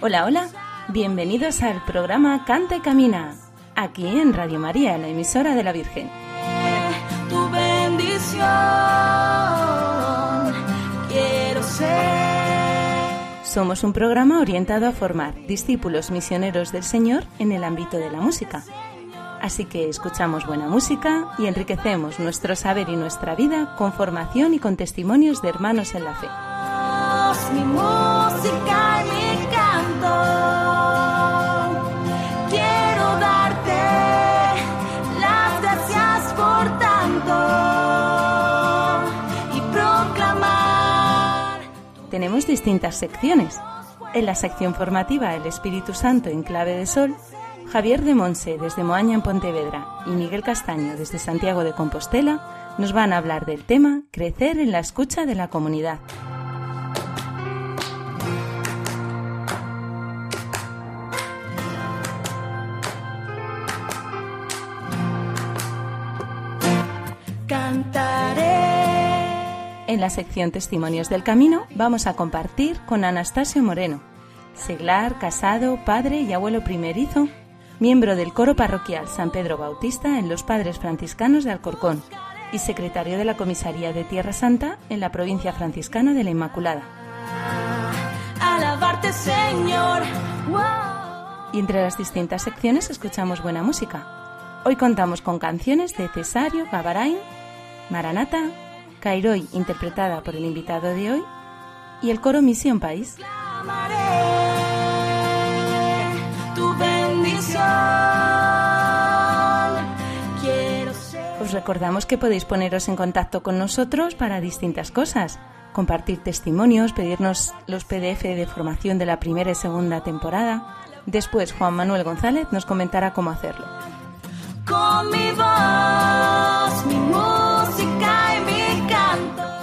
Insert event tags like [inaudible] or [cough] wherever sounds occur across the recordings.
Hola, hola. Bienvenidos al programa Canta y Camina, aquí en Radio María, la emisora de la Virgen. tu bendición. Quiero ser. Somos un programa orientado a formar discípulos misioneros del Señor en el ámbito de la música. Así que escuchamos buena música y enriquecemos nuestro saber y nuestra vida con formación y con testimonios de hermanos en la fe. Mi música y mi distintas secciones. En la sección formativa El Espíritu Santo en clave de sol, Javier de Monse desde Moaña en Pontevedra y Miguel Castaño desde Santiago de Compostela nos van a hablar del tema Crecer en la escucha de la comunidad. En la sección Testimonios del Camino vamos a compartir con Anastasio Moreno, seglar, casado, padre y abuelo primerizo, miembro del coro parroquial San Pedro Bautista en los Padres Franciscanos de Alcorcón y secretario de la Comisaría de Tierra Santa en la provincia franciscana de la Inmaculada. Alabarte, Señor. Y entre las distintas secciones escuchamos buena música. Hoy contamos con canciones de Cesario, Gabarain, Maranata, Cairoy, interpretada por el invitado de hoy, y el coro Misión País. Tu. Os recordamos que podéis poneros en contacto con nosotros para distintas cosas. Compartir testimonios, pedirnos los PDF de formación de la primera y segunda temporada. Después Juan Manuel González nos comentará cómo hacerlo. Con mi voz, mi canto.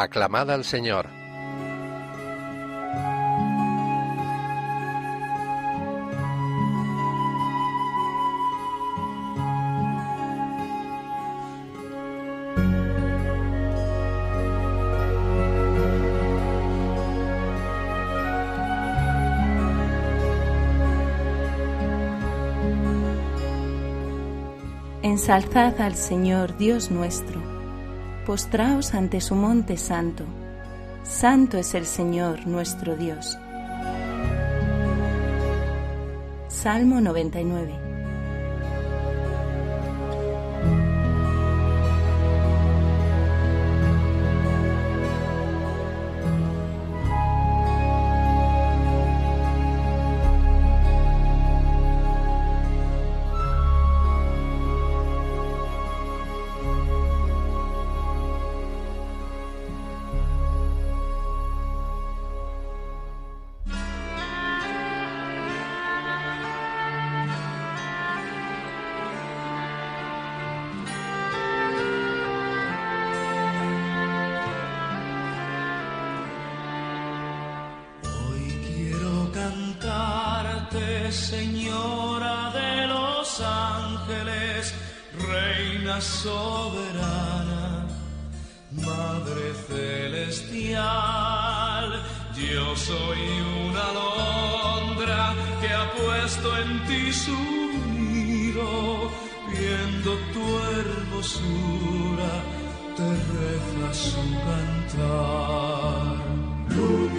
Aclamad al Señor. Ensalzad al Señor Dios nuestro, postraos ante su monte santo. Santo es el Señor nuestro Dios. Salmo 99. Señora de los ángeles, reina soberana, madre celestial. Yo soy una alondra que ha puesto en ti su nido, viendo tu hermosura, te reza su cantar. Luz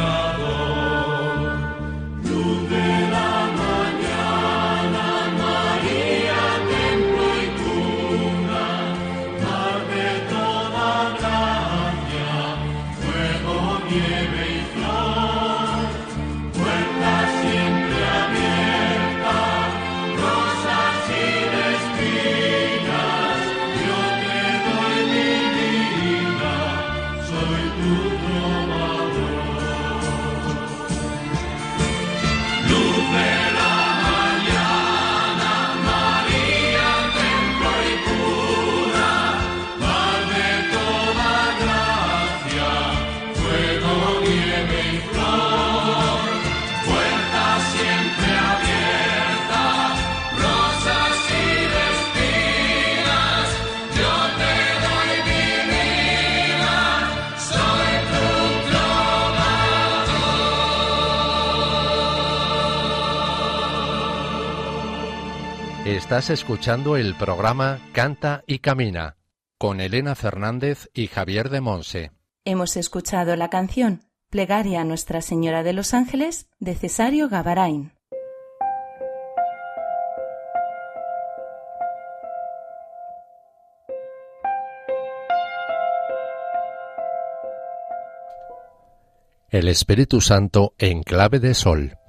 God. Estás escuchando el programa Canta y Camina con Elena Fernández y Javier de Monse. Hemos escuchado la canción Plegaria a Nuestra Señora de los Ángeles de Cesario Gavarain. El Espíritu Santo en clave de sol.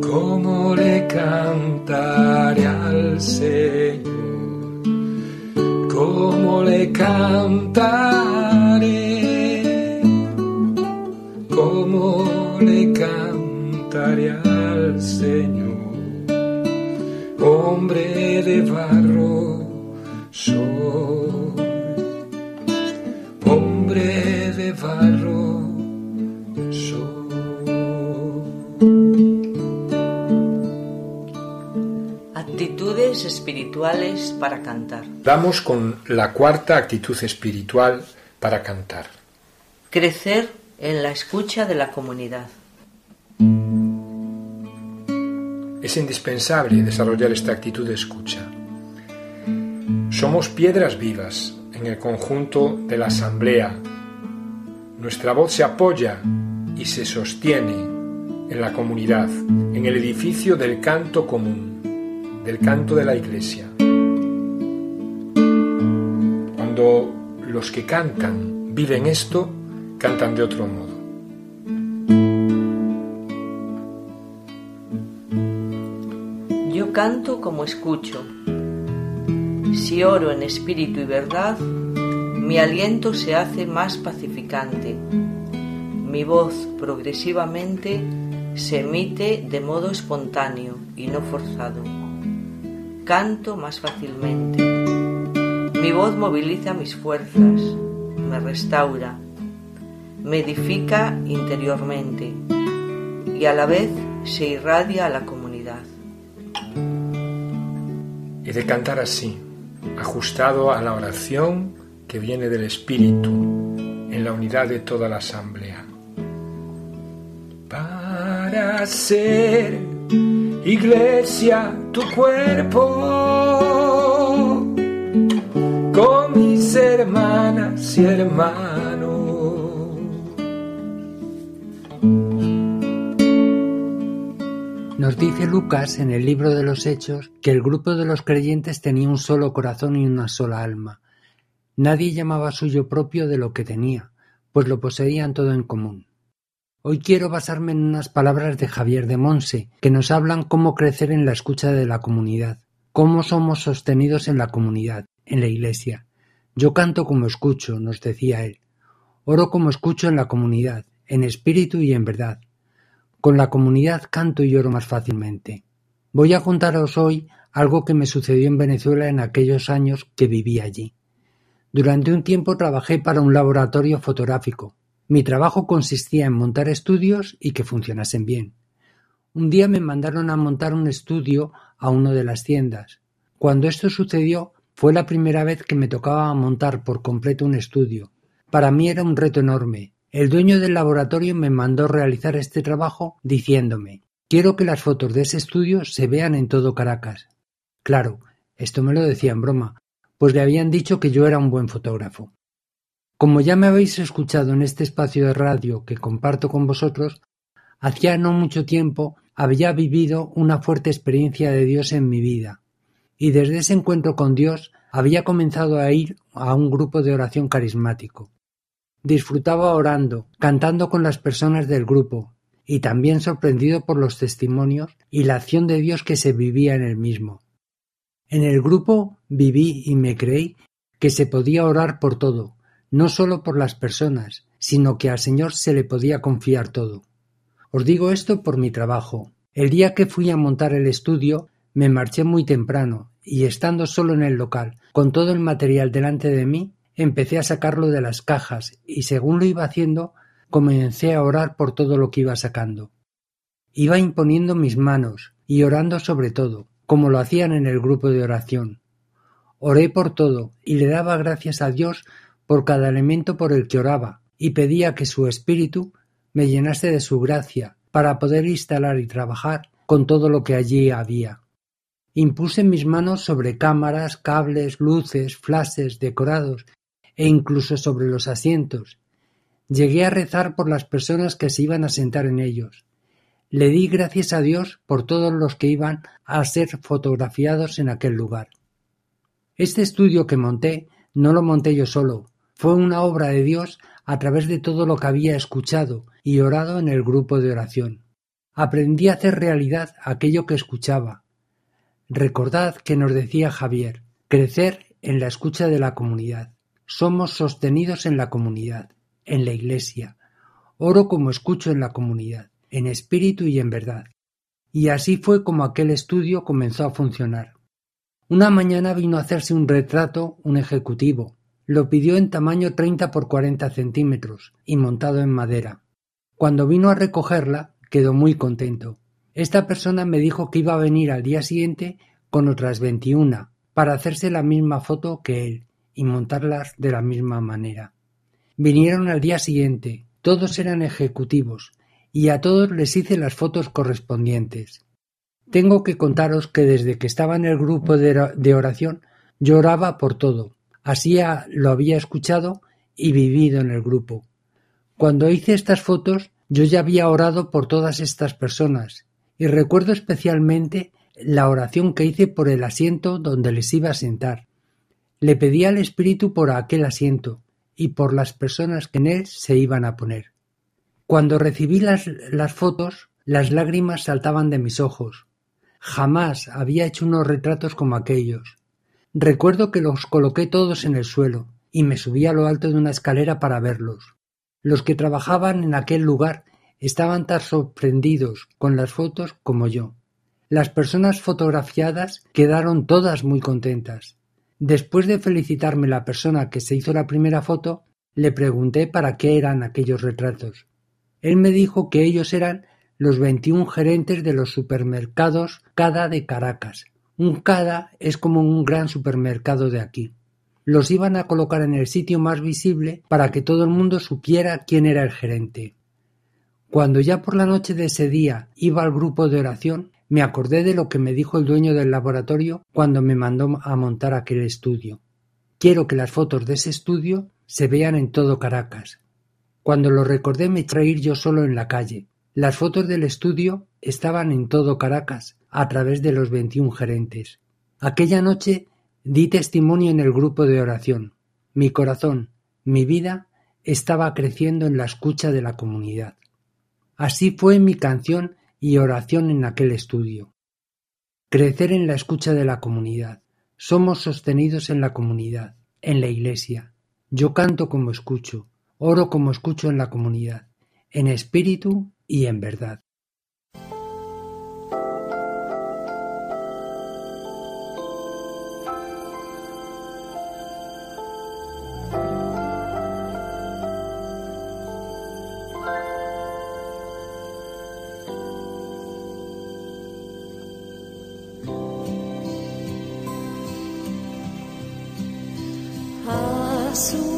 ¿Cómo le cantaré al Señor? ¿Cómo le cantaré? ¿Cómo le cantaré al Señor? Hombre de barro espirituales para cantar. Vamos con la cuarta actitud espiritual para cantar. Crecer en la escucha de la comunidad. Es indispensable desarrollar esta actitud de escucha. Somos piedras vivas en el conjunto de la asamblea. Nuestra voz se apoya y se sostiene en la comunidad, en el edificio del canto común, del canto de la iglesia. Cuando los que cantan viven esto, cantan de otro modo. Yo canto como escucho. Si oro en espíritu y verdad, mi aliento se hace más pacificante. Mi voz progresivamente se emite de modo espontáneo y no forzado. Canto más fácilmente. Mi voz moviliza mis fuerzas, me restaura, me edifica interiormente y a la vez se irradia a la comunidad. Y de cantar así, ajustado a la oración que viene del Espíritu en la unidad de toda la asamblea. Para ser iglesia tu cuerpo con mis hermanas y hermanos. Nos dice Lucas en el libro de los Hechos que el grupo de los creyentes tenía un solo corazón y una sola alma. Nadie llamaba suyo propio de lo que tenía, pues lo poseían todo en común. Hoy quiero basarme en unas palabras de Javier de Monse, que nos hablan cómo crecer en la escucha de la comunidad, cómo somos sostenidos en la comunidad, en la iglesia. Yo canto como escucho, nos decía él. Oro como escucho en la comunidad, en espíritu y en verdad. Con la comunidad canto y oro más fácilmente. Voy a contaros hoy algo que me sucedió en Venezuela en aquellos años que viví allí. Durante un tiempo trabajé para un laboratorio fotográfico. Mi trabajo consistía en montar estudios y que funcionasen bien. Un día me mandaron a montar un estudio a una de las tiendas. Cuando esto sucedió, fue la primera vez que me tocaba montar por completo un estudio. Para mí era un reto enorme, el dueño del laboratorio me mandó realizar este trabajo diciéndome Quiero que las fotos de ese estudio se vean en todo Caracas. Claro, esto me lo decía en broma, pues le habían dicho que yo era un buen fotógrafo. Como ya me habéis escuchado en este espacio de radio que comparto con vosotros, hacía no mucho tiempo había vivido una fuerte experiencia de Dios en mi vida, y desde ese encuentro con Dios había comenzado a ir a un grupo de oración carismático. Disfrutaba orando, cantando con las personas del grupo, y también sorprendido por los testimonios y la acción de Dios que se vivía en el mismo. En el grupo viví y me creí que se podía orar por todo, no solo por las personas, sino que al Señor se le podía confiar todo. Os digo esto por mi trabajo. El día que fui a montar el estudio, me marché muy temprano, y estando solo en el local, con todo el material delante de mí, Empecé a sacarlo de las cajas y según lo iba haciendo, comencé a orar por todo lo que iba sacando. Iba imponiendo mis manos y orando sobre todo, como lo hacían en el grupo de oración. Oré por todo y le daba gracias a Dios por cada elemento por el que oraba y pedía que su espíritu me llenase de su gracia para poder instalar y trabajar con todo lo que allí había. Impuse mis manos sobre cámaras, cables, luces, flashes, decorados e incluso sobre los asientos. Llegué a rezar por las personas que se iban a sentar en ellos. Le di gracias a Dios por todos los que iban a ser fotografiados en aquel lugar. Este estudio que monté no lo monté yo solo, fue una obra de Dios a través de todo lo que había escuchado y orado en el grupo de oración. Aprendí a hacer realidad aquello que escuchaba. Recordad que nos decía Javier, crecer en la escucha de la comunidad. Somos sostenidos en la comunidad, en la Iglesia. Oro como escucho en la comunidad, en espíritu y en verdad. Y así fue como aquel estudio comenzó a funcionar. Una mañana vino a hacerse un retrato un ejecutivo. Lo pidió en tamaño 30 por 40 centímetros y montado en madera. Cuando vino a recogerla, quedó muy contento. Esta persona me dijo que iba a venir al día siguiente con otras 21 para hacerse la misma foto que él y montarlas de la misma manera. Vinieron al día siguiente, todos eran ejecutivos, y a todos les hice las fotos correspondientes. Tengo que contaros que desde que estaba en el grupo de oración lloraba por todo, así lo había escuchado y vivido en el grupo. Cuando hice estas fotos yo ya había orado por todas estas personas y recuerdo especialmente la oración que hice por el asiento donde les iba a sentar. Le pedí al Espíritu por aquel asiento y por las personas que en él se iban a poner. Cuando recibí las, las fotos, las lágrimas saltaban de mis ojos. Jamás había hecho unos retratos como aquellos. Recuerdo que los coloqué todos en el suelo y me subí a lo alto de una escalera para verlos. Los que trabajaban en aquel lugar estaban tan sorprendidos con las fotos como yo. Las personas fotografiadas quedaron todas muy contentas. Después de felicitarme la persona que se hizo la primera foto, le pregunté para qué eran aquellos retratos. Él me dijo que ellos eran los 21 gerentes de los supermercados Cada de Caracas. Un Cada es como un gran supermercado de aquí. Los iban a colocar en el sitio más visible para que todo el mundo supiera quién era el gerente. Cuando ya por la noche de ese día iba al grupo de oración, me acordé de lo que me dijo el dueño del laboratorio cuando me mandó a montar aquel estudio. Quiero que las fotos de ese estudio se vean en todo Caracas. Cuando lo recordé me ir yo solo en la calle. Las fotos del estudio estaban en todo Caracas, a través de los 21 gerentes. Aquella noche di testimonio en el grupo de oración. Mi corazón, mi vida, estaba creciendo en la escucha de la comunidad. Así fue mi canción y oración en aquel estudio. Crecer en la escucha de la comunidad. Somos sostenidos en la comunidad, en la iglesia. Yo canto como escucho, oro como escucho en la comunidad, en espíritu y en verdad. A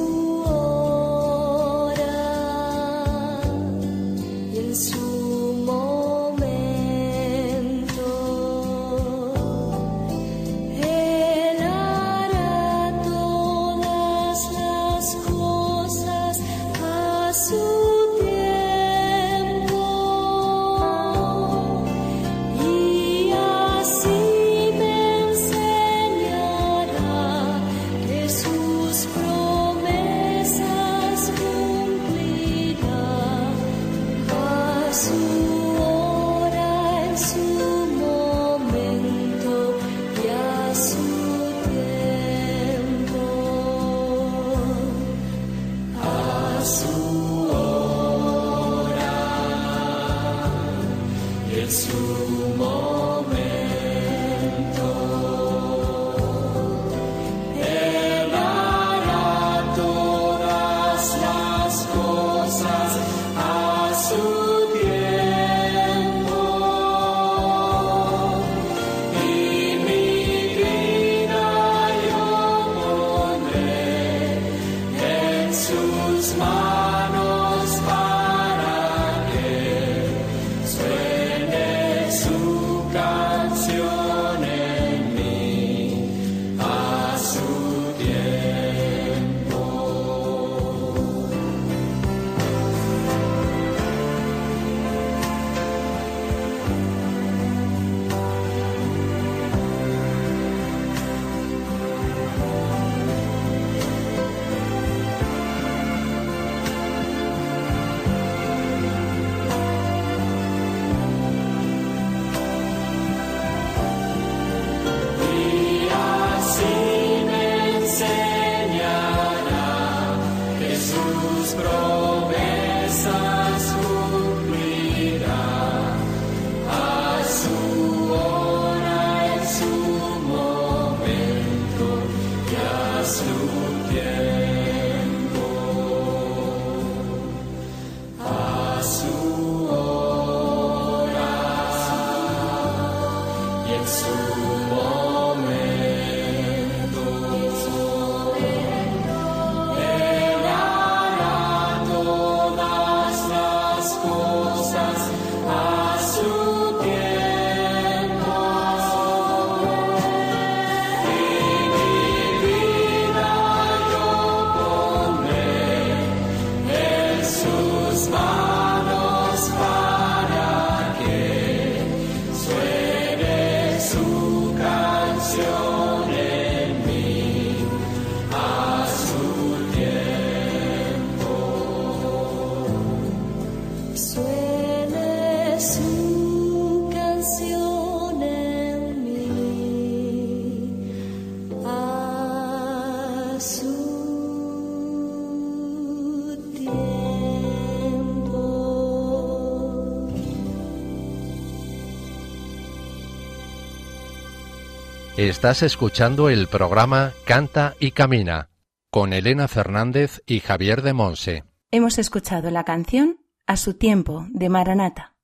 Estás escuchando el programa Canta y Camina con Elena Fernández y Javier de Monse. Hemos escuchado la canción A su tiempo de Maranata.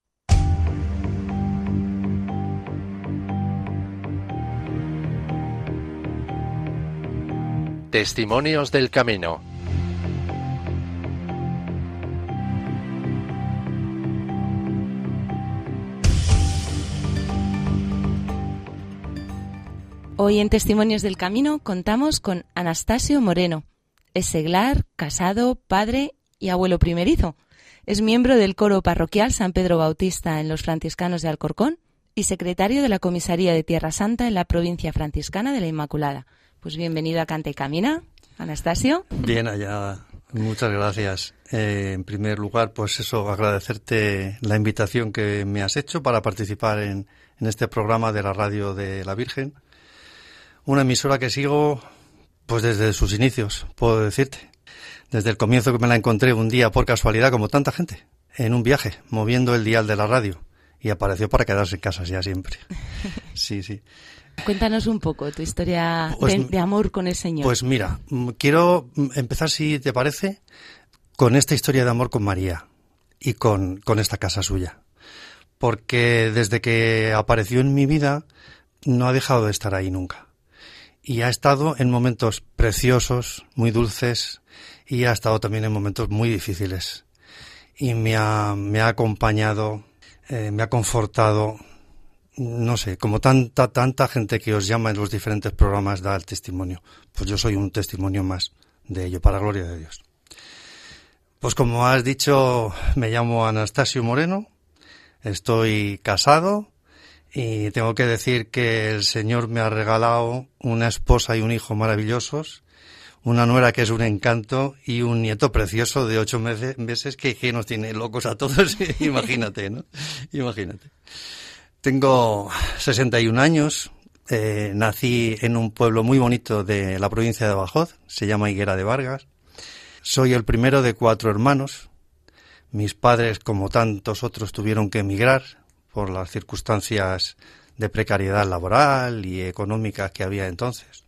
Testimonios del Camino. Hoy en Testimonios del Camino contamos con Anastasio Moreno. Es seglar, casado, padre y abuelo primerizo. Es miembro del coro parroquial San Pedro Bautista en los franciscanos de Alcorcón y secretario de la Comisaría de Tierra Santa en la provincia franciscana de la Inmaculada. Pues bienvenido a Canta y Camina, Anastasio. Bien allá, muchas gracias. Eh, en primer lugar, pues eso, agradecerte la invitación que me has hecho para participar en, en este programa de la Radio de la Virgen. Una emisora que sigo pues desde sus inicios, puedo decirte. Desde el comienzo que me la encontré un día por casualidad, como tanta gente, en un viaje, moviendo el dial de la radio. Y apareció para quedarse en casa ya siempre. [laughs] Sí, sí. Cuéntanos un poco tu historia Pues, de, de amor con el Señor. Pues mira, mm, quiero empezar, si te parece, con esta historia de amor con María y con, con esta casa suya. Porque desde que apareció en mi vida, no ha dejado de estar ahí nunca. Y ha estado en momentos preciosos, muy dulces, y ha estado también en momentos muy difíciles. Y me ha, me ha acompañado, eh, me ha confortado, no sé, como tanta, tanta gente que os llama en los diferentes programas da el testimonio. Pues yo soy un testimonio más de ello, para gloria de Dios. Pues como has dicho, me llamo Anastasio Moreno, estoy casado y tengo que decir que el Señor me ha regalado una esposa y un hijo maravillosos, una nuera que es un encanto y un nieto precioso de ocho meses, que, que nos tiene locos a todos, [laughs] imagínate, ¿no? Imagínate. Tengo 61 años, eh, nací en un pueblo muy bonito de la provincia de Badajoz, se llama Higuera de Vargas. Soy el primero de cuatro hermanos. Mis padres, como tantos otros, tuvieron que emigrar por las circunstancias de precariedad laboral y económica que había entonces.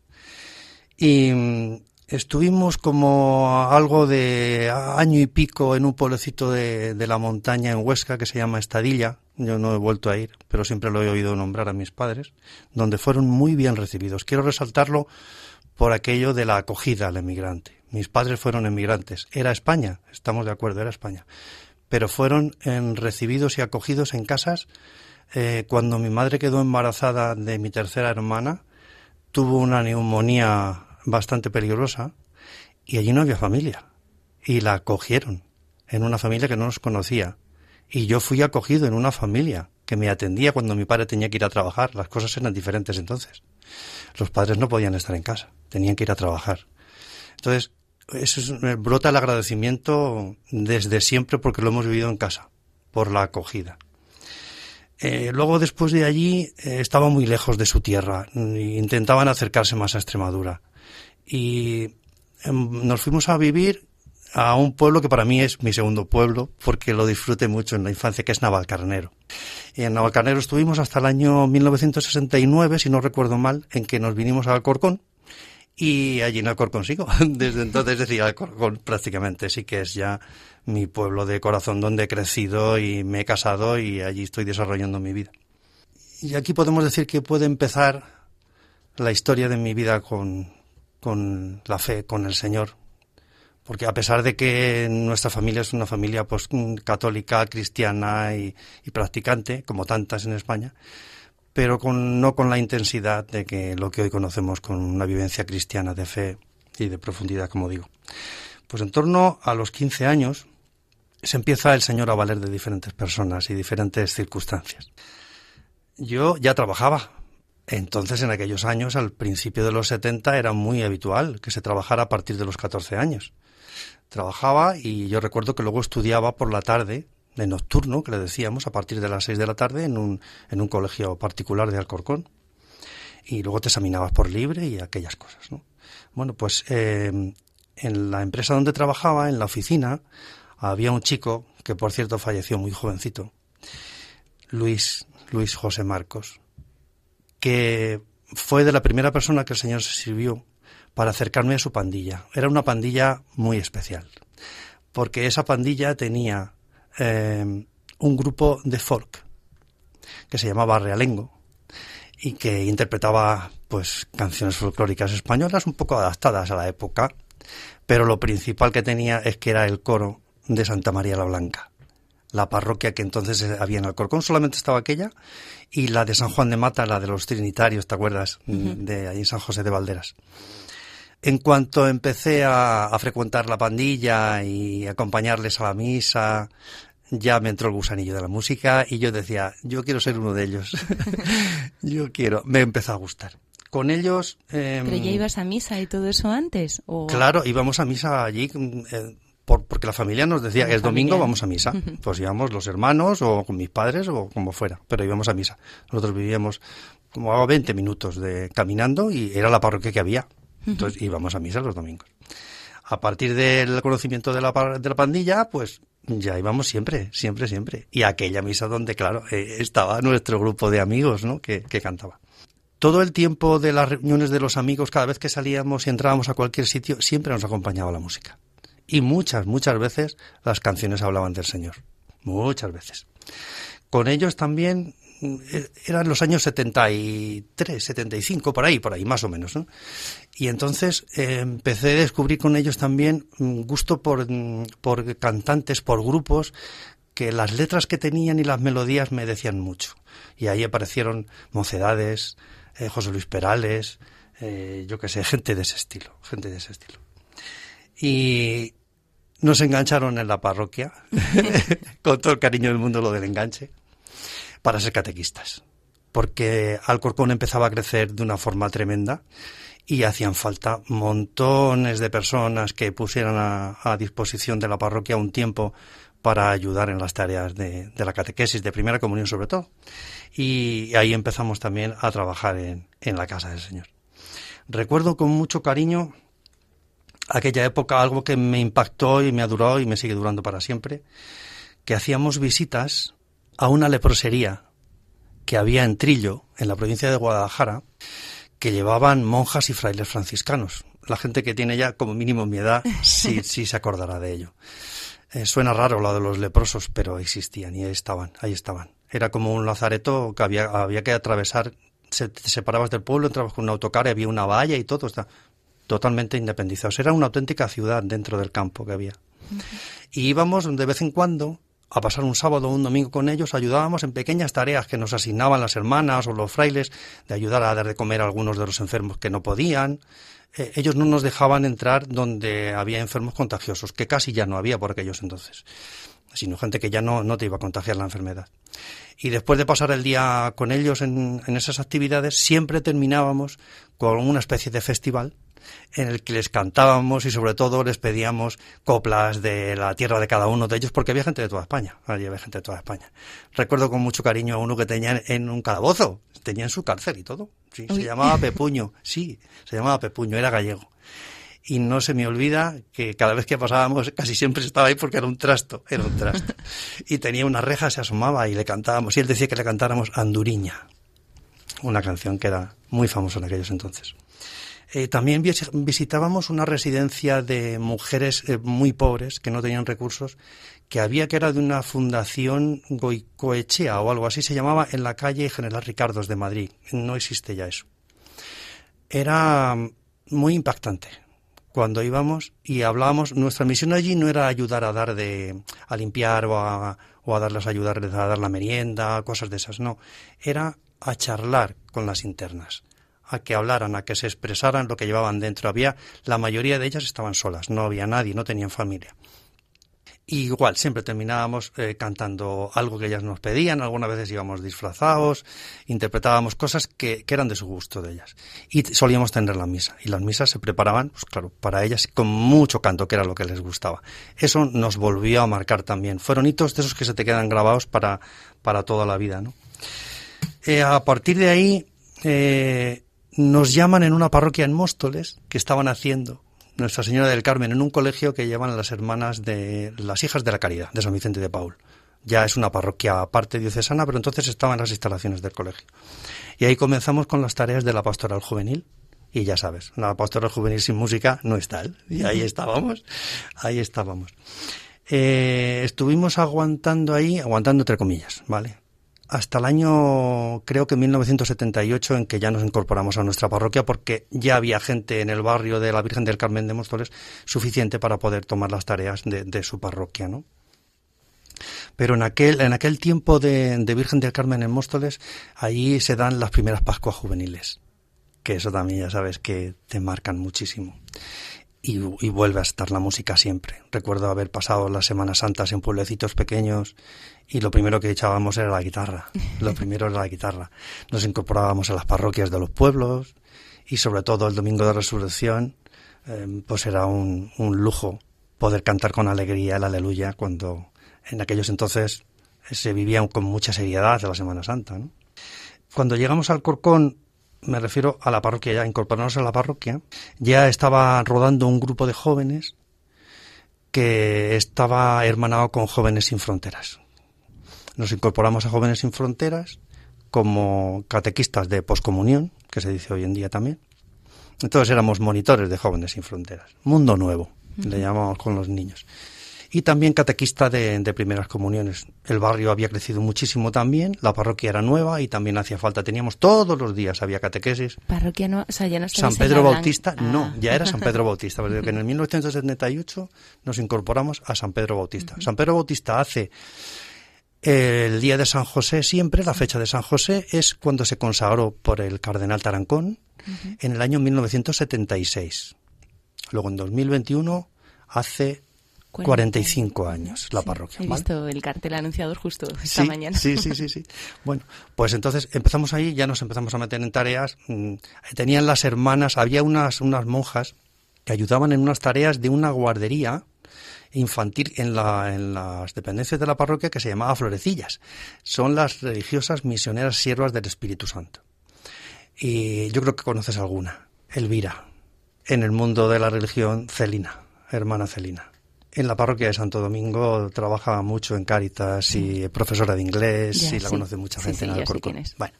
Y mm, estuvimos como algo de año y pico en un pueblecito de, de la montaña en Huesca que se llama Estadilla. Yo no he vuelto a ir, pero siempre lo he oído nombrar a mis padres, donde fueron muy bien recibidos. Quiero resaltarlo por aquello de la acogida al emigrante. Mis padres fueron emigrantes. Era España, estamos de acuerdo, era España. Pero fueron en, recibidos y acogidos en casas. Eh, cuando mi madre quedó embarazada de mi tercera hermana, tuvo una neumonía bastante peligrosa y allí no había familia. Y la acogieron en una familia que no nos conocía. Y yo fui acogido en una familia que me atendía cuando mi padre tenía que ir a trabajar. Las cosas eran diferentes entonces. Los padres no podían estar en casa, tenían que ir a trabajar. Entonces, eso es, brota el agradecimiento desde siempre porque lo hemos vivido en casa, por la acogida. Eh, luego, después de allí, eh, estaba muy lejos de su tierra. Intentaban acercarse más a Extremadura. Y em, nos fuimos a vivir a un pueblo que para mí es mi segundo pueblo, porque lo disfruté mucho en la infancia, que es Navalcarnero. Y en Navalcarnero estuvimos hasta el año 1969, si no recuerdo mal, en que nos vinimos a Alcorcón, y allí en Alcorcón sigo. [laughs] Desde entonces, es decir, prácticamente sí que es ya mi pueblo de corazón donde he crecido y me he casado y allí estoy desarrollando mi vida. Y aquí podemos decir que puede empezar la historia de mi vida con, con la fe, con el Señor, porque a pesar de que nuestra familia es una familia pues católica, cristiana y practicante, como tantas en España, pero con, no con la intensidad de que lo que hoy conocemos con una vivencia cristiana de fe y de profundidad, como digo. Pues en torno a los 15 años se empieza el Señor a valer de diferentes personas y diferentes circunstancias. Yo ya trabajaba. Entonces, en aquellos años, al principio de los 70, era muy habitual que se trabajara a partir de los 14 años trabajaba y yo recuerdo que luego estudiaba por la tarde, de nocturno, que le decíamos, a partir de las seis de la tarde en un, en un colegio particular de Alcorcón. Y luego te examinabas por libre y aquellas cosas, ¿no? Bueno, pues eh, en la empresa donde trabajaba, en la oficina, había un chico que, por cierto, falleció muy jovencito, Luis, Luis José Marcos, que fue de la primera persona que el Señor se sirvió para acercarme a su pandilla. Era una pandilla muy especial, porque esa pandilla tenía eh, un grupo de folk que se llamaba Realengo y que interpretaba pues canciones folclóricas españolas un poco adaptadas a la época, pero lo principal que tenía es que era el coro de Santa María la Blanca, la parroquia que entonces había en Alcorcón, solamente estaba aquella, y la de San Juan de Mata, la de los Trinitarios, ¿te acuerdas? De ahí en San José de Valderas. En cuanto empecé a, a frecuentar la pandilla y acompañarles a la misa, ya me entró el gusanillo de la música y yo decía, yo quiero ser uno de ellos. [laughs] yo quiero. Me empezó a gustar. Con ellos... em, ¿Pero ya ibas a misa y todo eso antes? ¿O... Claro, íbamos a misa allí eh, por- porque la familia nos decía, el domingo vamos a misa. [laughs] Pues íbamos los hermanos o con mis padres o como fuera, pero íbamos a misa. Nosotros vivíamos como a 20 minutos de caminando y era la parroquia que había. Entonces íbamos a misa los domingos. A partir del conocimiento de la, de la pandilla, pues ya íbamos siempre, siempre, siempre. Y aquella misa donde, claro, eh, estaba nuestro grupo de amigos, ¿no? Que, que cantaba. Todo el tiempo de las reuniones de los amigos, cada vez que salíamos y entrábamos a cualquier sitio, siempre nos acompañaba la música. Y muchas, muchas veces las canciones hablaban del Señor. Muchas veces. Con ellos también eran los años 73, 75, por ahí, por ahí, más o menos. ¿no? Y entonces eh, empecé a descubrir con ellos también mm, gusto por, mm, por cantantes, por grupos, que las letras que tenían y las melodías me decían mucho. Y ahí aparecieron Mocedades, eh, José Luis Perales, eh, yo qué sé, gente de ese estilo, gente de ese estilo. Y nos engancharon en la parroquia, [laughs] con todo el cariño del mundo lo del enganche, para ser catequistas. Porque Alcorcón empezaba a crecer de una forma tremenda y hacían falta montones de personas que pusieran a, disposición de la parroquia un tiempo para ayudar en las tareas de, de la catequesis, de primera comunión sobre todo. Y ahí empezamos también a trabajar en, en la casa del Señor. Recuerdo con mucho cariño aquella época algo que me impactó y me ha durado y me sigue durando para siempre, que hacíamos visitas a una leprosería que había en Trillo, en la provincia de Guadalajara, que llevaban monjas y frailes franciscanos. La gente que tiene ya como mínimo mi edad sí, [laughs] sí se acordará de ello. Eh, suena raro lo de los leprosos, pero existían y ahí estaban, ahí estaban. Era como un lazareto que había, había que atravesar, se, te separabas del pueblo, entrabas con un autocar y había una valla y todo, está totalmente independizados. Era una auténtica ciudad dentro del campo que había. Y íbamos de vez en cuando a pasar un sábado o un domingo con ellos, ayudábamos en pequeñas tareas que nos asignaban las hermanas o los frailes, de ayudar a dar de comer a algunos de los enfermos que no podían. Eh, ellos no nos dejaban entrar donde había enfermos contagiosos, que casi ya no había por aquellos entonces, sino gente que ya no, no te iba a contagiar la enfermedad. Y después de pasar el día con ellos en, en esas actividades, siempre terminábamos con una especie de festival en el que les cantábamos y sobre todo les pedíamos coplas de la tierra de cada uno de ellos, porque había gente de toda España, allí había gente de toda España. Recuerdo con mucho cariño a uno que tenía en- un calabozo, tenía en su cárcel y todo. Sí, se llamaba [laughs] Pepuño, sí, se llamaba Pepuño, era gallego. Y no se me olvida que cada vez que pasábamos casi siempre estaba ahí porque era un trasto, era un trasto. [laughs] Y tenía una reja, se asomaba y le cantábamos. Y él decía que le cantáramos Anduriña, una canción que era muy famosa en aquellos entonces. Eh, también vis- visitábamos una residencia de mujeres eh, muy pobres que no tenían recursos, que había que era de una fundación Goicoechea o algo así se llamaba en la calle General Ricardos de Madrid. No existe ya eso. Era mm, muy impactante cuando íbamos y hablábamos. Nuestra misión allí no era ayudar a dar de a limpiar o a, o a darles a ayudarles a dar la merienda, cosas de esas. No, era a charlar con las internas a que hablaran, a que se expresaran lo que llevaban dentro. Había, la mayoría de ellas estaban solas, no había nadie, no tenían familia. Igual, siempre terminábamos eh, cantando algo que ellas nos pedían, algunas veces íbamos disfrazados, interpretábamos cosas que, eran de su gusto de ellas. Y solíamos tener la misa. Y las misas se preparaban, pues claro, para ellas con mucho canto, que era lo que les gustaba. Eso nos volvió a marcar también. Fueron hitos de esos que se te quedan grabados para, para toda la vida, ¿no? Eh, a partir de ahí, eh, nos llaman en una parroquia en Móstoles que estaban haciendo Nuestra Señora del Carmen en un colegio que llevan las hermanas de las hijas de la caridad de San Vicente de Paul. Ya es una parroquia aparte diocesana, pero entonces estaba en las instalaciones del colegio. Y ahí comenzamos con las tareas de la pastoral juvenil. Y ya sabes, la pastoral juvenil sin música no es tal. Y ahí estábamos, ahí estábamos. Eh, estuvimos aguantando ahí, aguantando entre comillas, ¿vale? Hasta el año, creo que 1978, en que ya nos incorporamos a nuestra parroquia, porque ya había gente en el barrio de la Virgen del Carmen de Móstoles suficiente para poder tomar las tareas de, su parroquia, ¿no? Pero en aquel, en aquel tiempo de, de, Virgen del Carmen en Móstoles, ahí se dan las primeras Pascuas juveniles, que eso también ya sabes que te marcan muchísimo. Y, y, vuelve a estar la música siempre. Recuerdo haber pasado las Semanas Santas en pueblecitos pequeños y lo primero que echábamos era la guitarra. Lo [laughs] primero era la guitarra. Nos incorporábamos a las parroquias de los pueblos y sobre todo el Domingo de Resurrección, eh, pues era un, un lujo poder cantar con alegría el aleluya cuando en aquellos entonces se vivía con mucha seriedad de la Semana Santa. ¿no? Cuando llegamos al Corcón, me refiero a la parroquia, ya incorporarnos a la parroquia, ya estaba rodando un grupo de jóvenes que estaba hermanado con Jóvenes Sin Fronteras. Nos incorporamos a Jóvenes Sin Fronteras como catequistas de poscomunión, que se dice hoy en día también. Entonces éramos monitores de Jóvenes Sin Fronteras. Mundo nuevo, uh -huh. le llamamos con los niños y también catequista de, de, primeras comuniones. El barrio había crecido muchísimo también, la parroquia era nueva y también hacía falta. Teníamos todos los días, había catequesis. Parroquia no, o sea, ya no San Pedro Bautista, ah. no, ya era San Pedro [laughs] Bautista, porque en el 1978 nos incorporamos a San Pedro Bautista. Uh -huh. San Pedro Bautista hace el día de San José siempre, la fecha de San José es cuando se consagró por el cardenal Tarancón uh -huh. en el año 1976. Luego en 2021 hace 45 años la parroquia. He ¿vale? visto el cartel anunciador justo esta sí, mañana. Sí, sí, sí, sí. Bueno, pues entonces empezamos ahí, ya nos empezamos a meter en tareas. Mm, tenían las hermanas, había unas, unas monjas que ayudaban en unas tareas de una guardería infantil en, la, en las dependencias de la parroquia que se llamaba Florecillas. Son las religiosas misioneras siervas del Espíritu Santo. Y yo creo que conoces alguna. Elvira. En el mundo de la religión, Celina, hermana Celina en la parroquia de Santo Domingo trabaja mucho en Cáritas y profesora de inglés ya, y la sí. conoce mucha gente sí, sí, en Alcorcón. bueno,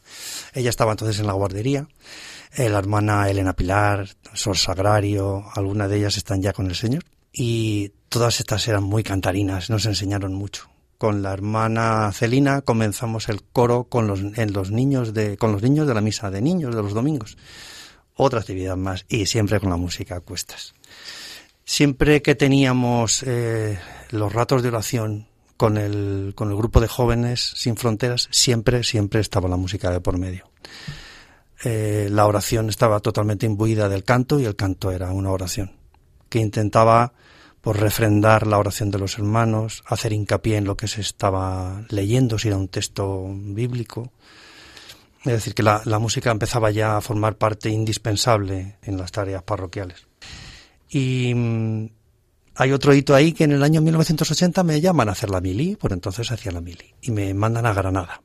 ella estaba entonces en la guardería, eh, la hermana Elena Pilar, Sor Sagrario, algunas de ellas están ya con el Señor y todas estas eran muy cantarinas, nos enseñaron mucho. Con la hermana Celina comenzamos el coro con los, en los niños de, con los niños de la misa de niños de los domingos. Otra actividad más y siempre con la música a cuestas. Siempre que teníamos eh, los ratos de oración con el, con el grupo de jóvenes sin fronteras, siempre, siempre estaba la música de por medio. Eh, la oración estaba totalmente imbuida del canto y el canto era una oración que intentaba por refrendar la oración de los hermanos, hacer hincapié en lo que se estaba leyendo, si era un texto bíblico. Es decir, que la, la música empezaba ya a formar parte indispensable en las tareas parroquiales. Y mmm, hay otro hito ahí que en el año 1980 me llaman a hacer la mili, por entonces hacía la mili, y me mandan a Granada.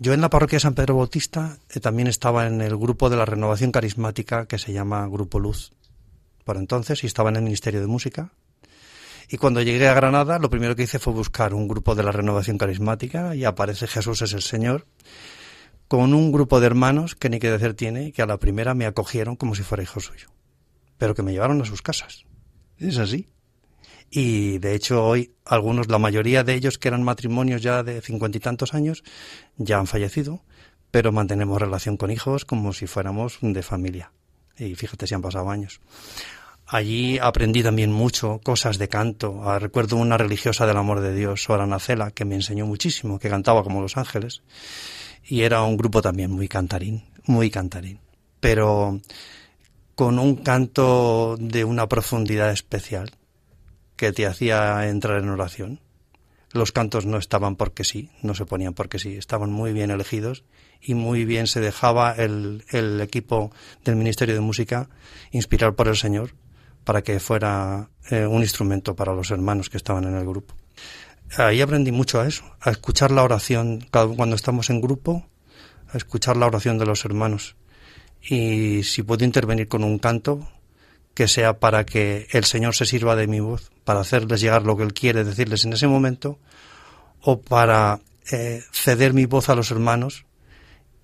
Yo en la parroquia de San Pedro Bautista eh, también estaba en el grupo de la renovación carismática que se llama Grupo Luz, por entonces, y estaba en el Ministerio de Música. Y cuando llegué a Granada, lo primero que hice fue buscar un grupo de la renovación carismática y aparece Jesús es el Señor, con un grupo de hermanos que ni que decir tiene, que a la primera me acogieron como si fuera hijo suyo pero que me llevaron a sus casas. Es así. Y de hecho hoy algunos, la mayoría de ellos que eran matrimonios ya de cincuenta y tantos años, ya han fallecido, pero mantenemos relación con hijos como si fuéramos de familia. Y fíjate si han pasado años. Allí aprendí también mucho, cosas de canto. Ah, recuerdo una religiosa del amor de Dios, Sora Nacela, que me enseñó muchísimo, que cantaba como los ángeles. Y era un grupo también muy cantarín, muy cantarín. Pero con un canto de una profundidad especial que te hacía entrar en oración. Los cantos no estaban porque sí, no se ponían porque sí, estaban muy bien elegidos y muy bien se dejaba el, el equipo del Ministerio de Música inspirar por el Señor para que fuera eh, un instrumento para los hermanos que estaban en el grupo. Ahí aprendí mucho a eso, a escuchar la oración cuando estamos en grupo, a escuchar la oración de los hermanos y si puedo intervenir con un canto, que sea para que el Señor se sirva de mi voz, para hacerles llegar lo que Él quiere decirles en ese momento, o para eh, ceder mi voz a los hermanos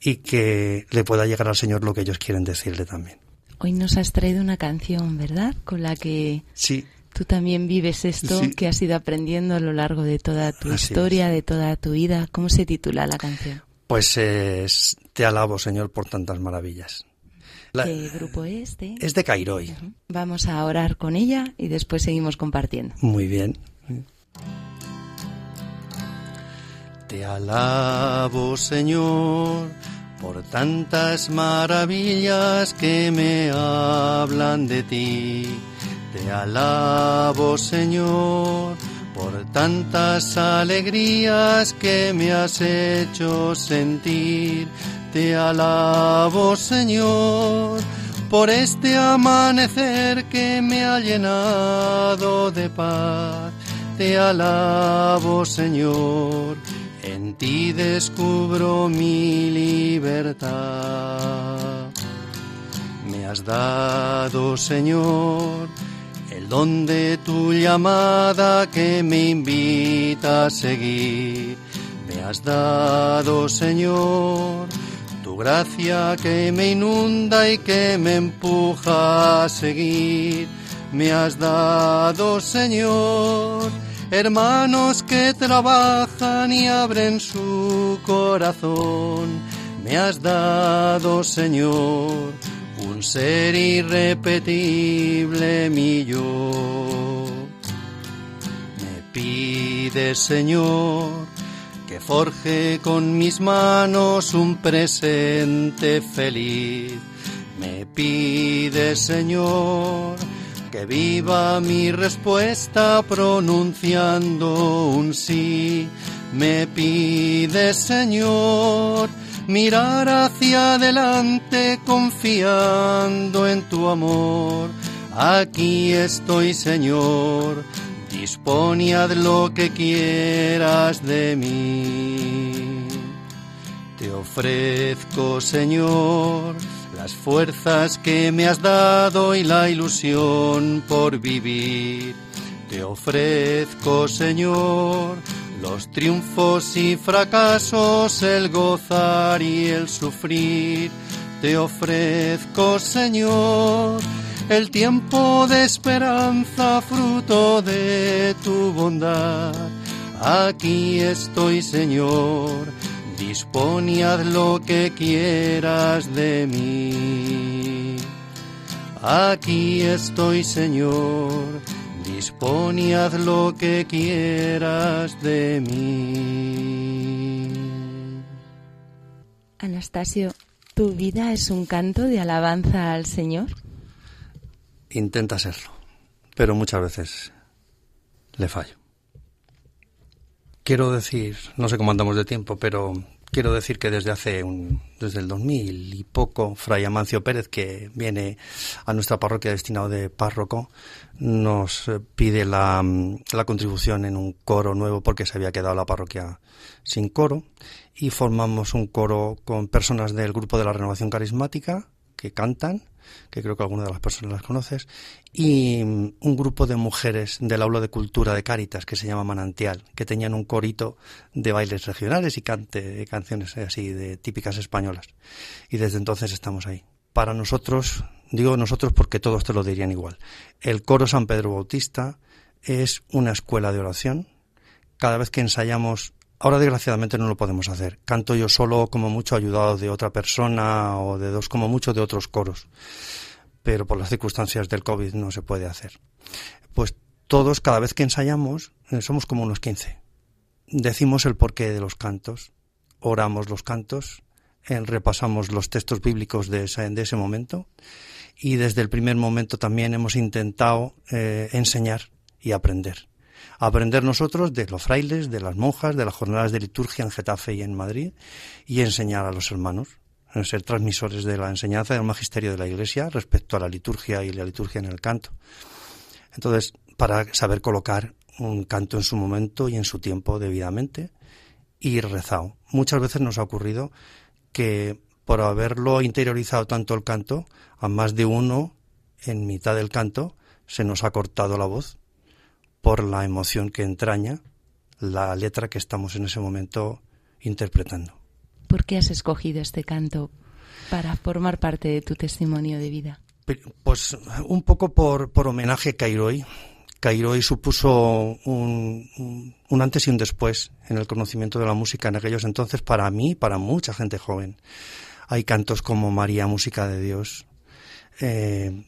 y que le pueda llegar al Señor lo que ellos quieren decirle también. Hoy nos has traído una canción, ¿verdad? Con la que Sí, tú también vives esto Sí. que has ido aprendiendo a lo largo de toda tu Así historia, de toda tu vida. ¿Cómo se titula la canción? pues es, te alabo, Señor, por tantas maravillas. La- ¿Qué grupo es? De? es de Cairoy. Vamos a orar con ella y después seguimos compartiendo. Muy bien. Te alabo, Señor, por tantas maravillas que me hablan de ti. Te alabo, Señor, por tantas alegrías que me has hecho sentir. Te alabo, Señor, por este amanecer que me ha llenado de paz. Te alabo, Señor, en ti descubro mi libertad. Me has dado, Señor, el don de tu llamada que me invita a seguir. Me has dado, Señor, gracia que me inunda y que me empuja a seguir. Me has dado, Señor, hermanos que trabajan y abren su corazón. Me has dado, Señor, un ser irrepetible mi yo. Me pide, Señor, que forje con mis manos un presente feliz. Me pide, Señor, que viva mi respuesta pronunciando un sí. Me pide, Señor, mirar hacia adelante confiando en tu amor. Aquí estoy, Señor, dispón y haz lo que quieras de mí. Te ofrezco, Señor, las fuerzas que me has dado y la ilusión por vivir. Te ofrezco, Señor, los triunfos y fracasos, el gozar y el sufrir. Te ofrezco, Señor, el tiempo de esperanza, fruto de tu bondad. Aquí estoy, Señor, haz lo que quieras de mí. Aquí estoy, Señor, haz lo que quieras de mí. Anastasio, ¿tu vida es un canto de alabanza al Señor? Intenta serlo, pero muchas veces le fallo. Quiero decir, no sé cómo andamos de tiempo, pero quiero decir que desde hace un, desde el 2000 y poco, Fray Amancio Pérez, que viene a nuestra parroquia destinado de párroco, nos pide la, la contribución en un coro nuevo porque se había quedado la parroquia sin coro y formamos un coro con personas del grupo de la renovación carismática que cantan, que creo que alguna de las personas las conoces, y mm, un grupo de mujeres del aula de cultura de Cáritas que se llama Manantial, que tenían un corito de bailes regionales y cante, canciones así de típicas españolas. Y desde entonces estamos ahí. Para nosotros, digo nosotros porque todos te lo dirían igual, el coro San Pedro Bautista es una escuela de oración. Cada vez que ensayamos Ahora desgraciadamente no lo podemos hacer. Canto yo solo como mucho ayudado de otra persona o de dos como mucho de otros coros. Pero por las circunstancias del COVID no se puede hacer. Pues todos cada vez que ensayamos eh, somos como unos 15. Decimos el porqué de los cantos, oramos los cantos, eh, repasamos los textos bíblicos de ese, momento y desde el primer momento también hemos intentado eh, enseñar y aprender aprender nosotros de los frailes, de las monjas, de las jornadas de liturgia en Getafe y en Madrid y enseñar a los hermanos, ser transmisores de la enseñanza del magisterio de la Iglesia respecto a la liturgia y la liturgia en el canto. Entonces, para saber colocar un canto en su momento y en su tiempo debidamente y rezado. Muchas veces nos ha ocurrido que por haberlo interiorizado tanto el canto, a más de uno en mitad del canto se nos ha cortado la voz por la emoción que entraña la letra que estamos en ese momento interpretando. ¿Por qué has escogido este canto para formar parte de tu testimonio de vida? Pues un poco por, por homenaje a Cairoi. Cairoi supuso un, un, un, antes y un después en el conocimiento de la música en aquellos entonces para mí, para mucha gente joven. Hay cantos como María, Música de Dios. Eh,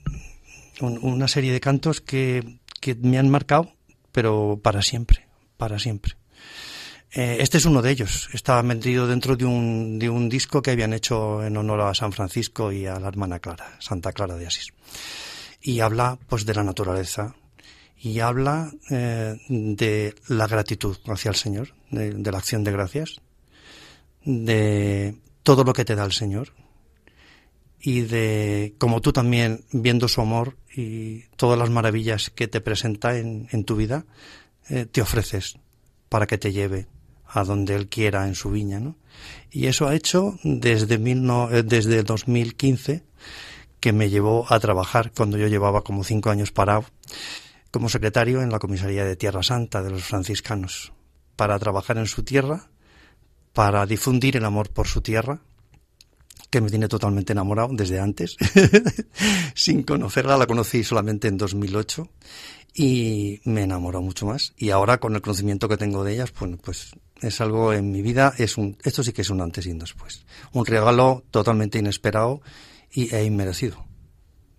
un, una serie de cantos que, que me han marcado, pero para siempre, para siempre. Eh, este es uno de ellos. Estaba metido dentro de un, de un disco que habían hecho en honor a San Francisco y a la hermana Clara, Santa Clara de Asís. Y habla, pues, de la naturaleza y habla eh, de la gratitud hacia el Señor, de, de la acción de gracias, de todo lo que te da el Señor y de como tú también viendo su amor y todas las maravillas que te presenta en, en tu vida, eh, te ofreces para que te lleve a donde él quiera en su viña, ¿no? Y eso ha hecho desde, mil no, desde 2015 que me llevó a trabajar cuando yo llevaba como cinco años parado como secretario en la comisaría de Tierra Santa de los franciscanos para trabajar en su tierra, para difundir el amor por su tierra, que me tiene totalmente enamorado desde antes, [laughs] sin conocerla, la conocí solamente en 2008 y me enamoró mucho más. Y ahora con el conocimiento que tengo de ellas, pues, pues es algo en mi vida, es un, esto sí que es un antes y un después. Un regalo totalmente inesperado y, e inmerecido.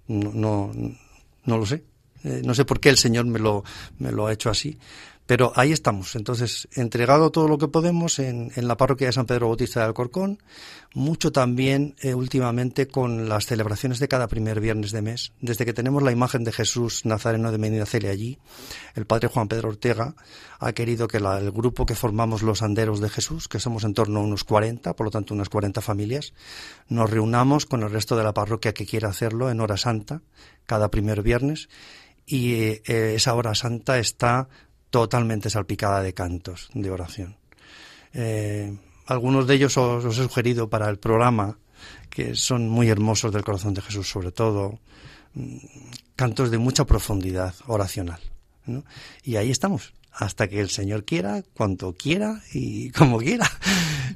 No, no, lo sé. Eh, no sé por qué el Señor me lo, me lo ha hecho así. Pero ahí estamos, entonces, entregado todo lo que podemos en, en la parroquia de San Pedro Bautista de Alcorcón, mucho también eh, últimamente con las celebraciones de cada primer viernes de mes. Desde que tenemos la imagen de Jesús Nazareno de Medinaceli allí, el padre Juan Pedro Ortega ha querido que la, el grupo que formamos los anderos de Jesús, que somos en torno a unos 40, por lo tanto unas 40 familias, nos reunamos con el resto de la parroquia que quiera hacerlo en hora santa, cada primer viernes, y eh, esa hora santa está totalmente salpicada de cantos de oración. Eh, algunos de ellos os, os, he sugerido para el programa, que son muy hermosos del corazón de Jesús, sobre todo, cantos de mucha profundidad oracional. ¿no? Y ahí estamos, hasta que el Señor quiera, cuanto quiera y [laughs] como quiera.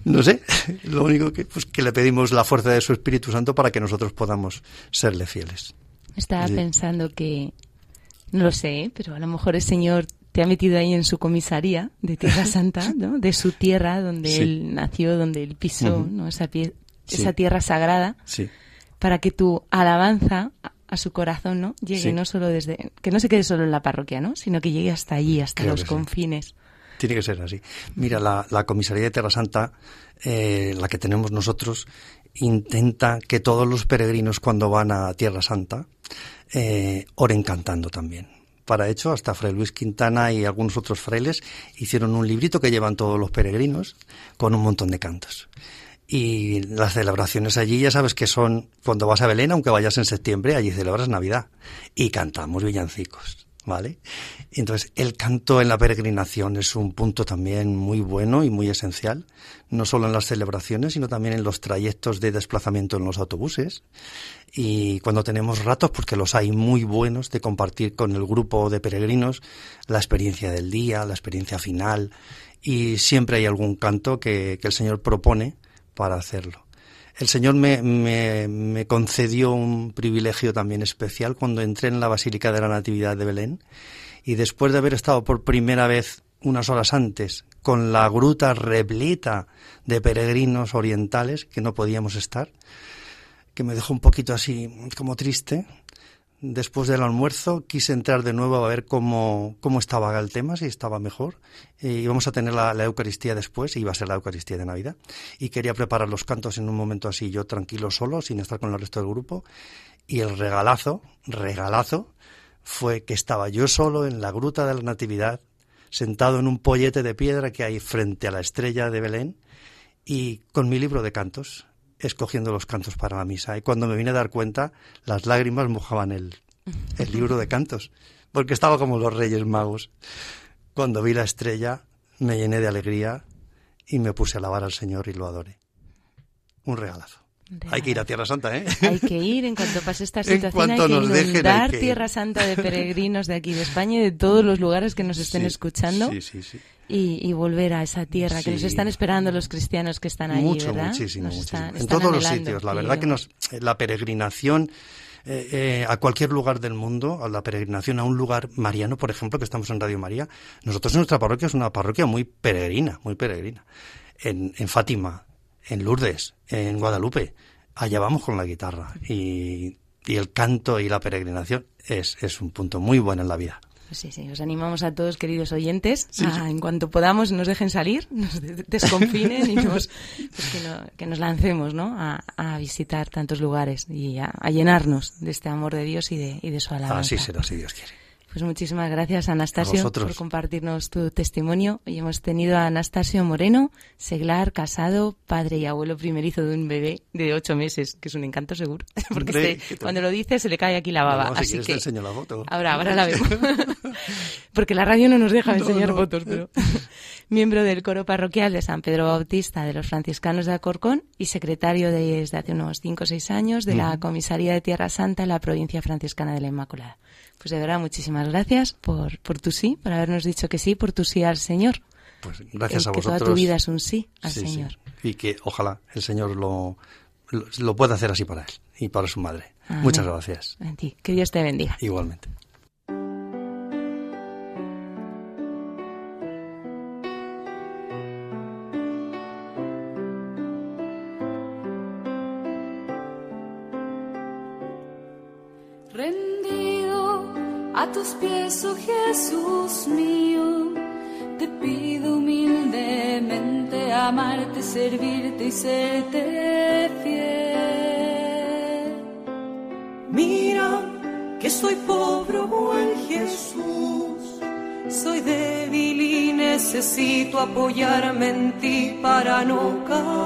No sé, [laughs] lo único que, pues, que le pedimos la fuerza de su Espíritu Santo para que nosotros podamos serle fieles. Estaba sí. pensando que, no lo sé, pero a lo mejor el Señor te ha metido ahí en su comisaría de Tierra [laughs] Santa, ¿no? de su tierra donde sí. él nació, donde él pisó, uh -huh. ¿no? esa, pie sí. esa tierra sagrada, sí. para que tu alabanza a su corazón no llegue no solo desde que no se quede solo en la parroquia, ¿no? sino que llegue hasta allí, hasta Creo los confines. Tiene que ser así. Mira, la, la comisaría de Tierra Santa, eh, la que tenemos nosotros, intenta que todos los peregrinos cuando van a Tierra Santa eh, oren cantando también para hecho, hasta Fray Luis Quintana y algunos otros frailes hicieron un librito que llevan todos los peregrinos con un montón de cantos. Y las celebraciones allí ya sabes que son, cuando vas a Belén, aunque vayas en septiembre, allí celebras Navidad y cantamos villancicos, ¿vale? Entonces, el canto en la peregrinación es un punto también muy bueno y muy esencial, no solo en las celebraciones, sino también en los trayectos de desplazamiento en los autobuses y cuando tenemos ratos, porque los hay muy buenos, de compartir con el grupo de peregrinos la experiencia del día, la experiencia final y siempre hay algún canto que, que el Señor propone para hacerlo. El Señor me, me, me, concedió un privilegio también especial cuando entré en la Basílica de la Natividad de Belén y después de haber estado por primera vez unas horas antes con la gruta repleta de peregrinos orientales que no podíamos estar, que me dejó un poquito así como triste. Después del almuerzo quise entrar de nuevo a ver cómo, cómo estaba el tema, si estaba mejor. Y íbamos a tener la, la, Eucaristía después, iba a ser la Eucaristía de Navidad. Y quería preparar los cantos en un momento así, yo tranquilo solo, sin estar con el resto del grupo. Y el regalazo, regalazo, fue que estaba yo solo en la gruta de la Natividad, sentado en un pollete de piedra que hay frente a la estrella de Belén, y con mi libro de cantos escogiendo los cantos para la misa. Y cuando me vine a dar cuenta, las lágrimas mojaban el, el libro de cantos, porque estaba como los Reyes Magos. Cuando vi la estrella, me llené de alegría y me puse a alabar al Señor y lo adoré. Un regalazo. Hay que ir a Tierra Santa, ¿eh? [laughs] Hay que ir en cuanto pase esta situación. Hay que nos dejen, inundar que. Tierra Santa de peregrinos de aquí de España y de todos los lugares que nos estén Sí, escuchando. Sí, sí, sí. Y, y volver a esa tierra que nos están esperando los cristianos que están allí, mucho, ¿verdad? muchísimo, Nos muchísimo. están- en están todos los sitios. La verdad que nos, eh, la peregrinación eh, eh, a cualquier lugar del mundo, a la peregrinación a un lugar mariano, por ejemplo, que estamos en Radio María, nosotros en nuestra parroquia es una parroquia muy peregrina, muy peregrina. En, en Fátima, en Lourdes, en Guadalupe, allá vamos con la guitarra. Y, y el canto y la peregrinación es, es un punto muy bueno en la vida. Pues Sí, sí, os animamos a todos, queridos oyentes, a, en cuanto podamos nos dejen salir, [laughs] nos de- desconfinen y nos, pues que, no- que nos lancemos ¿no? a, a visitar tantos lugares y a, a llenarnos de este amor de Dios y de, y de su alabanza. Así será, si Dios quiere. Pues muchísimas gracias, Anastasio, por compartirnos tu testimonio. Hoy hemos tenido a Anastasio Moreno, seglar, casado, padre y abuelo primerizo de un bebé de ocho meses, que es un encanto seguro. [laughs] Porque Hombre, este- cuando lo dice se le cae aquí la baba. No, si así que te enseño la foto. Ahora, ahora la vemos. [laughs] Porque la radio no nos deja [laughs] No, enseñar fotos, pero miembro del coro parroquial de San Pedro Bautista de los franciscanos de Alcorcón y secretario de- desde hace unos 5 o 6 años de la Comisaría de Tierra Santa en la provincia franciscana de la Inmaculada. Pues de verdad, muchísimas gracias por, por tu sí, por habernos dicho que sí, por tu sí al Señor. Pues gracias El a que vosotros. toda tu vida es un sí al Sí, sí. Señor. Y que ojalá el Señor lo, lo, lo pueda hacer así para él y para su madre. Amén. Muchas gracias. A ti. Que Dios te bendiga. Igualmente. A tus pies, oh Jesús mío. Te pido humildemente amarte, servirte y serte fiel. Mira que soy pobre, oh buen Jesús. Soy débil y necesito apoyarme en ti para no caer.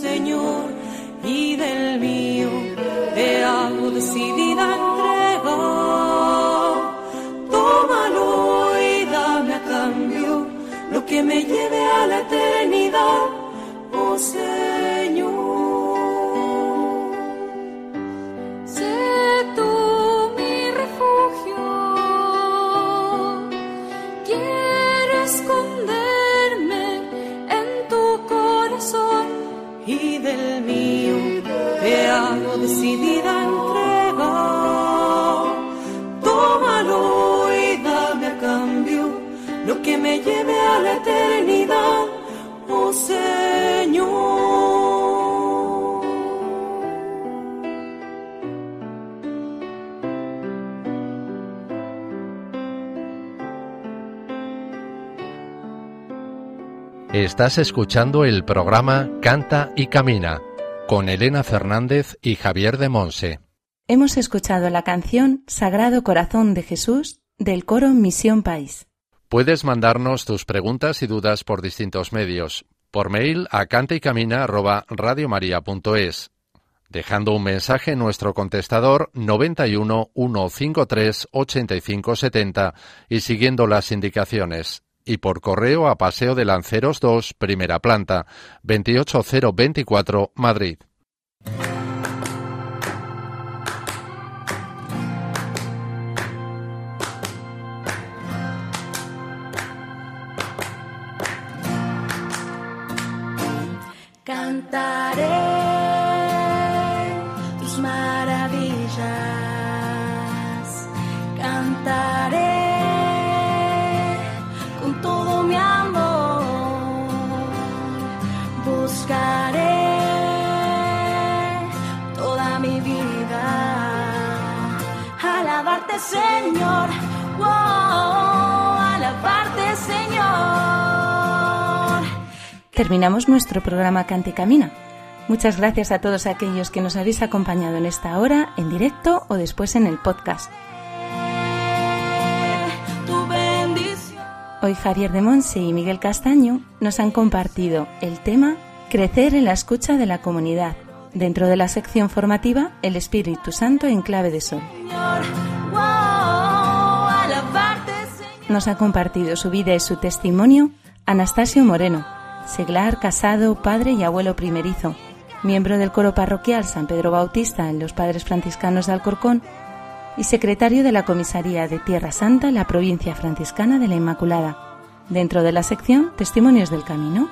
Señor, y del mío te hago decidida entrega. Tómalo y dame a cambio lo que me lleve a la eternidad, Estás escuchando el programa Canta y Camina con Elena Fernández y Javier de Monse. Hemos escuchado la canción Sagrado Corazón de Jesús del coro Misión País. Puedes mandarnos tus preguntas y dudas por distintos medios. Por mail a cantaycamina@radiomaria.es, dejando un mensaje en nuestro contestador 91 153 85 70 y siguiendo las indicaciones y por correo a Paseo de Lanceros 2, primera planta, 28024, Madrid. Cantaré Señor. Wow, alabarte, Señor. Terminamos nuestro programa Cante Camina. Muchas gracias a todos aquellos que nos habéis acompañado en esta hora, en directo o después en el podcast. Hoy Javier de Monse y Miguel Castaño nos han compartido el tema Crecer en la escucha de la comunidad, dentro de la sección formativa El Espíritu Santo en clave de sol. Señor, Nos ha compartido su vida y su testimonio Anastasio Moreno, seglar, casado, padre y abuelo primerizo, miembro del coro parroquial San Pedro Bautista en los Padres Franciscanos de Alcorcón y secretario de la Comisaría de Tierra Santa en la provincia franciscana de la Inmaculada, dentro de la sección Testimonios del Camino.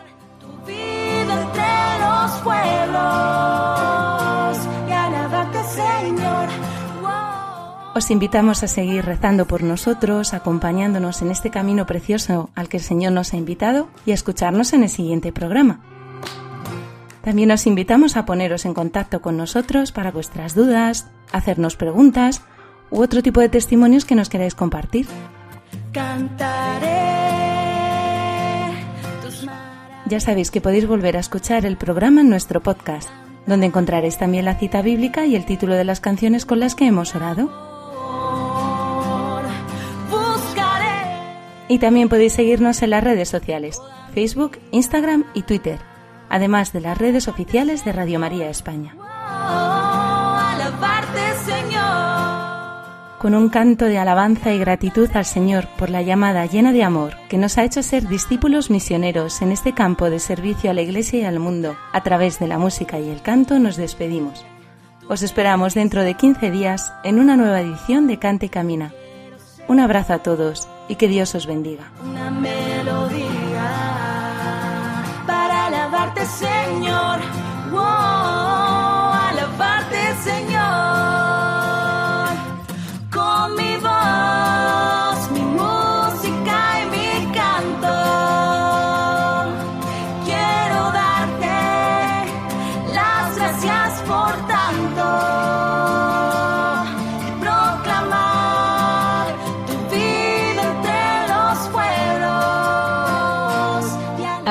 Os invitamos a seguir rezando por nosotros, acompañándonos en este camino precioso al que el Señor nos ha invitado y a escucharnos en el siguiente programa. También os invitamos a poneros en contacto con nosotros para vuestras dudas, hacernos preguntas u otro tipo de testimonios que nos queráis compartir. Cantaré tus. Ya sabéis que podéis volver a escuchar el programa en nuestro podcast, donde encontraréis también la cita bíblica y el título de las canciones con las que hemos orado. Y también podéis seguirnos en las redes sociales, Facebook, Instagram y Twitter, además de las redes oficiales de Radio María España. Con un canto de alabanza y gratitud al Señor por la llamada llena de amor que nos ha hecho ser discípulos misioneros en este campo de servicio a la Iglesia y al mundo, a través de la música y el canto nos despedimos. Os esperamos dentro de 15 días en una nueva edición de Cante y Camina. Un abrazo a todos y que Dios os bendiga. una melodía para alabarte,